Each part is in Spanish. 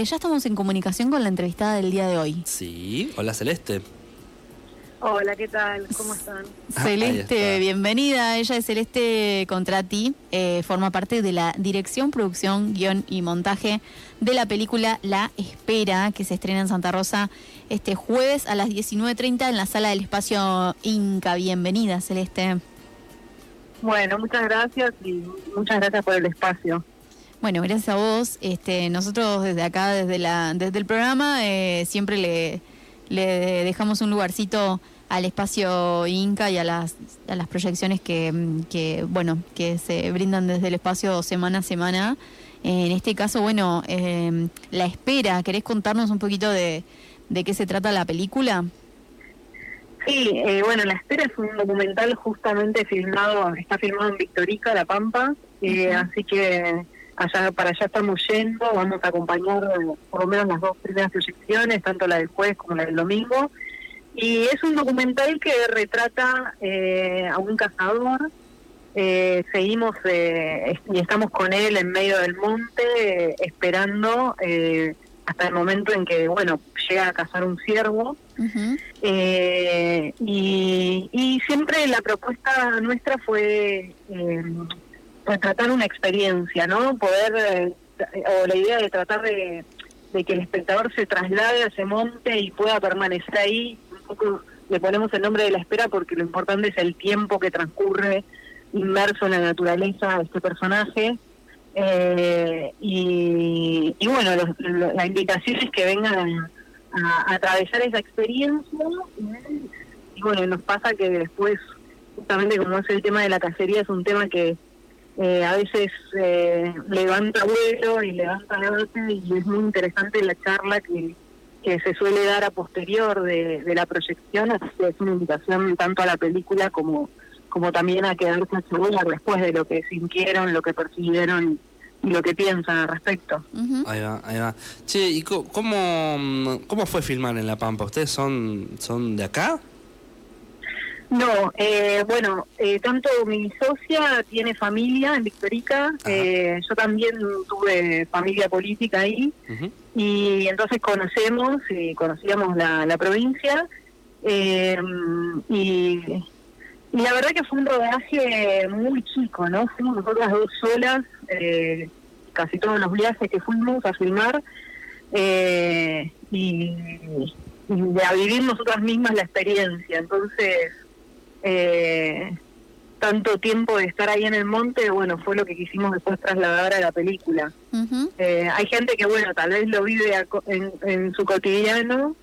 eh, ya estamos en comunicación con la entrevistada del día de hoy. Sí, hola Celeste. Hola, ¿qué tal? ¿Cómo están? Celeste, está. bienvenida. Ella es Celeste Contrati, eh, forma parte de la dirección, producción, guion y montaje de la película La Espera, que se estrena en Santa Rosa este jueves a las 19.30 en la sala del espacio Inca. Bienvenida, Celeste. Bueno, muchas gracias y muchas gracias por el espacio. Bueno, gracias a vos. Este, nosotros desde acá, desde la, desde el programa, eh, siempre le, le dejamos un lugarcito al espacio Inca y a las, a las proyecciones que, que, bueno, que se brindan desde el espacio semana a semana. En este caso, bueno, eh, la espera. ¿Querés contarnos un poquito de, de qué se trata la película? Sí, eh, bueno, La Espera es un documental justamente filmado, está filmado en Victorica, La Pampa, eh, así que allá para allá estamos yendo, vamos a acompañar eh, por lo menos las dos primeras proyecciones, tanto la del jueves como la del domingo. Y es un documental que retrata eh, a un cazador. Eh, seguimos eh, y estamos con él en medio del monte esperando hasta el momento en que, bueno, llega a cazar un ciervo. Eh, y, y siempre la propuesta nuestra fue eh, retratar una experiencia, ¿no? Poder, eh, o la idea de tratar de, que el espectador se traslade a ese monte y pueda permanecer ahí. Un poco le ponemos el nombre de la espera porque lo importante es el tiempo que transcurre inmerso en la naturaleza de este personaje. Eh, y, y bueno, los- lo- la invitación es que vengan a, atravesar esa experiencia y bueno, nos pasa que después, justamente como es el tema de la cacería, es un tema que eh, a veces eh, levanta vuelo y levanta debate y es muy interesante la charla que, que se suele dar a posterior de, de la proyección, así que es una invitación tanto a la película como como también a quedarse a charlar después de lo que sintieron, lo que percibieron y lo que piensan al respecto. Ahí va, ahí va. Che, ¿y co- cómo, mm, cómo fue filmar en La Pampa? ¿Ustedes son, son de acá? No, eh, bueno, eh, tanto mi socia tiene familia en Victorica, eh, yo también tuve familia política ahí, y entonces conocemos y conocíamos la, la provincia, eh, y, y la verdad que fue un rodaje muy chico, ¿no? Fuimos nosotras dos solas, eh, casi todos los viajes que fuimos a filmar, eh, y, y a vivir nosotras mismas la experiencia, entonces eh, tanto tiempo de estar ahí en el monte, bueno, fue lo que quisimos después trasladar a la película. Eh, hay gente que, bueno, tal vez lo vive a co- en, en su cotidiano,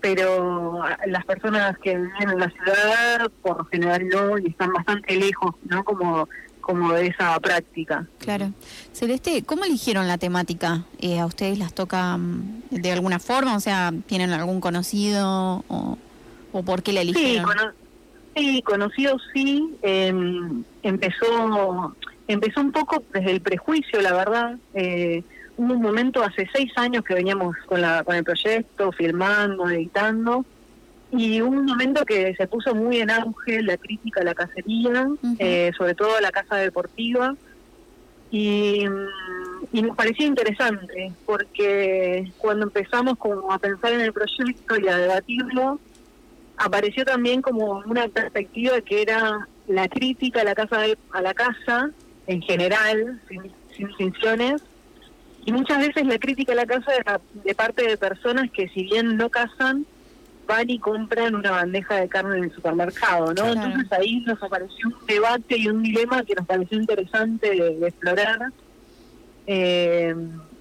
pero las personas que viven en la ciudad, por lo general no, y están bastante lejos, ¿no? Como, como de esa práctica. Claro. Celeste, ¿cómo eligieron la temática? Eh, ¿A ustedes las toca mm, de alguna forma? O sea, ¿tienen algún conocido o, o por qué la Sí, eligieron? cono- sí, conocido sí. eh, empezó, empezó un poco desde el prejuicio, la verdad. Eh, hubo un momento hace seis años que veníamos con, la, con el proyecto, filmando, editando, y hubo un momento que se puso muy en auge la crítica a la cacería, eh, sobre todo a la casa deportiva. Y, y nos parecía interesante porque cuando empezamos como a pensar en el proyecto y a debatirlo, apareció también como una perspectiva que era la crítica a la casa de- a la casa en general, sin, sin distinciones, y muchas veces la crítica a la casa era de parte de personas que si bien no cazan, van y compran una bandeja de carne en el supermercado, ¿no? Claro. Entonces ahí nos apareció un debate y un dilema que nos pareció interesante de, de explorar. Eh,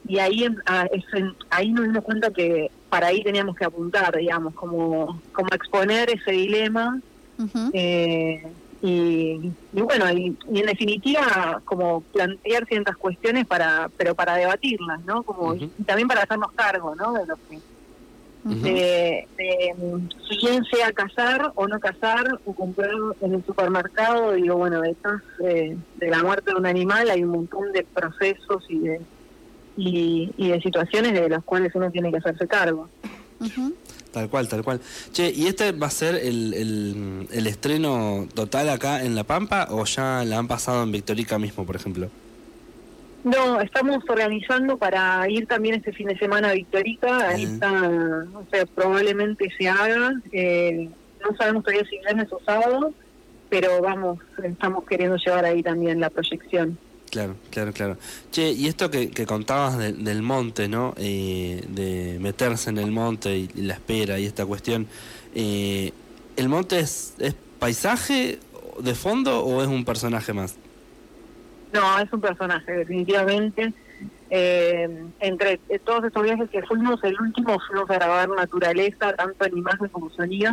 y ahí a- es en- ahí nos dimos cuenta que para ahí teníamos que apuntar, digamos, como, como exponer ese dilema eh, y, y bueno, y, y en definitiva como plantear ciertas cuestiones para pero para debatirlas, ¿no? Como y también para hacernos cargo, ¿no? De lo que de, de, si bien sea cazar o no cazar o comprar en el supermercado, digo, bueno, detrás eh, de la muerte de un animal hay un montón de procesos y de y, y de situaciones de las cuales uno tiene que hacerse cargo. Tal cual, tal cual. Che, ¿y este va a ser el, el, el estreno total acá en La Pampa o ya la han pasado en Victorica mismo, por ejemplo? No, estamos organizando para ir también este fin de semana a Victorica. Ahí está, o sea, probablemente se haga. Eh, no sabemos todavía si viernes o sábado, pero vamos, estamos queriendo llevar ahí también la proyección. Claro, claro, claro. Che, y esto que, contabas de- del monte, ¿no? Eh, de meterse en el monte y, la espera y esta cuestión. Eh, ¿El monte es, es paisaje de fondo o es un personaje más? No, es un personaje, definitivamente. Eh, entre todos estos viajes que fuimos, el último fuimos a grabar naturaleza, tanto en imagen como sonido.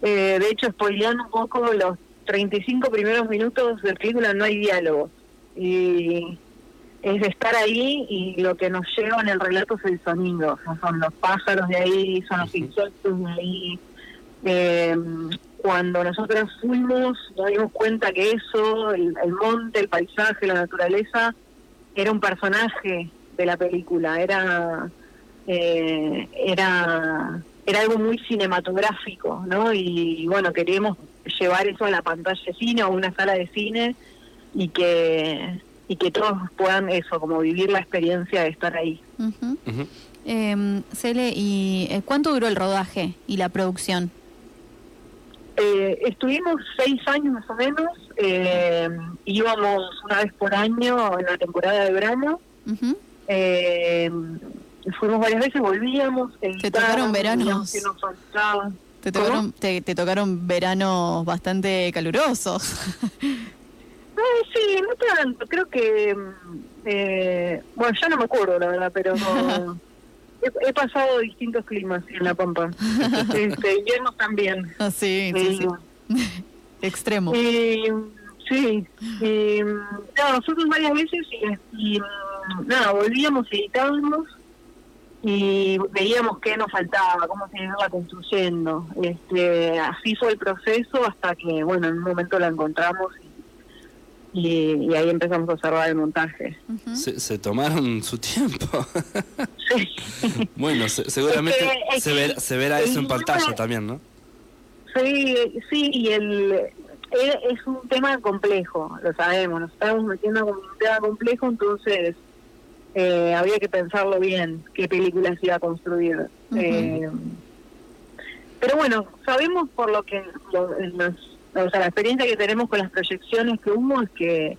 Eh, de hecho, spoileando un poco, los 35 primeros minutos de película no hay diálogo. Y es estar ahí y lo que nos lleva en el relato es el sonido. O sea, son los pájaros de ahí, son los insectos de ahí. Eh, cuando nosotros fuimos, nos dimos cuenta que eso, el, el monte, el paisaje, la naturaleza, era un personaje de la película, era eh, era era algo muy cinematográfico, ¿no? Y, bueno, queríamos llevar eso a la pantalla de cine o a una sala de cine y que y que todos puedan eso, como vivir la experiencia de estar ahí. Em, Cele, ¿y eh, cuánto duró el rodaje y la producción? Eh, estuvimos seis años más o menos, eh, íbamos una vez por año en la temporada de verano, eh, fuimos varias veces, volvíamos, editábamos, tocaron veranos. nos faltaba. Te tocaron, te, te tocaron veranos bastante calurosos. Eh, tanto, creo que, mm, eh, bueno, ya no me acuerdo la verdad, pero he, he pasado distintos climas en La Pampa, este, inviernos también. Ah, sí, sí, sí. Eh, Extremo. Y, sí, y, no, nosotros varias veces y, y, mm, nada, volvíamos, editábamos y veíamos qué nos faltaba, cómo se iba construyendo. Este, así fue el proceso hasta que, bueno, en un momento la encontramos y, y, y ahí empezamos a observar el montaje. Se, se tomaron su tiempo. Sí, bueno, se- seguramente Es que- es se, ver- se verá eso en pantalla también, ¿no? sí, sí, y el e- es un tema complejo, lo sabemos, nos estamos metiendo con un tema complejo, entonces eh, había que pensarlo bien, qué película se iba a construir. Eh, pero bueno, sabemos por lo que, lo- en los- o sea, la experiencia que tenemos con las proyecciones que hubo es que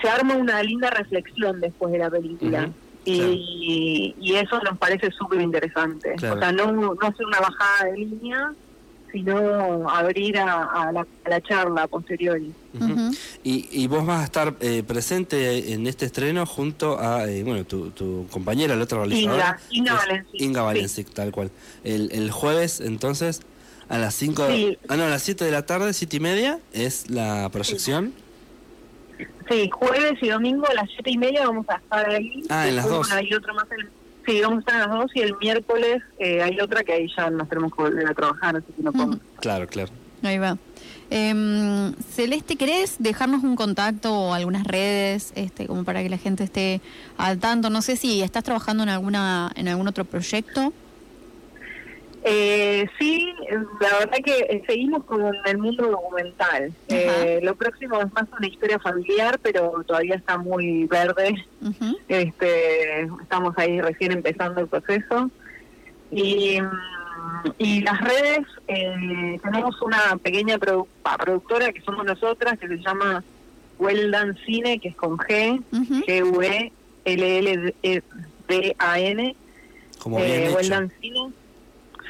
se arma una linda reflexión después de la película. Y, y eso nos parece súper interesante. Claro. O sea, no, no hacer una bajada de línea, sino abrir a, a la, a la charla. Ujú. Ujú. Y, y vos vas a estar eh, presente en este estreno junto a, eh, bueno, tu, tu compañera, la otra realizadora. Inga, Inga Valencic, Inga sí. Valencic, tal cual. El, el jueves, entonces, a las 5, Sí. ah, no, a las 7 de la tarde, 7 y media, es la proyección. Sí, jueves y domingo a las siete y media vamos a estar ahí. Ah, en las Después, dos. hay otra más el- sí, vamos a estar en las dos y el miércoles eh, hay otra que ahí ya nos tenemos que volver a trabajar, así que no podemos. Claro, claro. Ahí va. Em, Celeste, ¿querés dejarnos un contacto o algunas redes este, como para que la gente esté al tanto? No sé si estás trabajando en alguna en algún otro proyecto. Eh, sí, la verdad que eh, seguimos con el mundo documental. Eh, lo próximo es más una historia familiar, pero todavía está muy verde. Este, estamos ahí recién empezando el proceso. Y, mm, y las redes, eh, tenemos una pequeña produ- productora que somos nosotras, que se llama Weldan Cine, que es con G. G-U-E-L-L-D-A-N. Como bien Eh, hecho. Weldan Cine.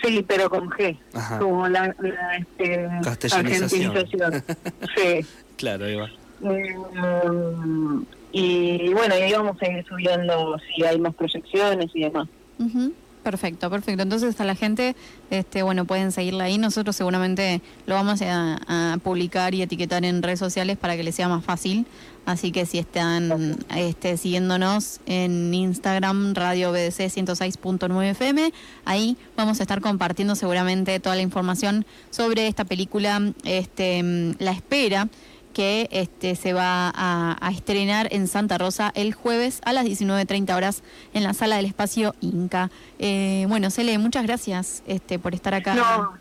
Sí, pero con G, Ajá. como la, la, este, Castellanización. argentinización. sí. Claro, ahí va. Mm, y bueno, y ahí vamos a ir subiendo si hay más proyecciones y demás. Ujú. Perfecto, perfecto. Entonces a la gente, este, bueno, pueden seguirla ahí. Nosotros seguramente lo vamos a, a publicar y etiquetar en redes sociales para que les sea más fácil. Así que si están este, siguiéndonos en Instagram, Radio BDC 106.9 FM, ahí vamos a estar compartiendo seguramente toda la información sobre esta película, este, La Espera que este, se va a, a estrenar en Santa Rosa el jueves a las 19.30 horas en la sala del espacio Inca. Eh, bueno, Cele, muchas gracias este, por estar acá. No,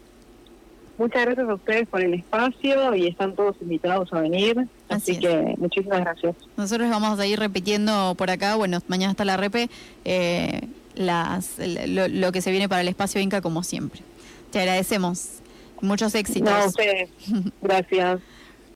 muchas gracias a ustedes por el espacio y están todos invitados a venir. Así, que muchísimas gracias. Nosotros vamos a ir repitiendo por acá, bueno, mañana está la repe, eh, las, lo, que se viene para el espacio Inca como siempre. Te agradecemos. Muchos éxitos. No, ustedes. Gracias.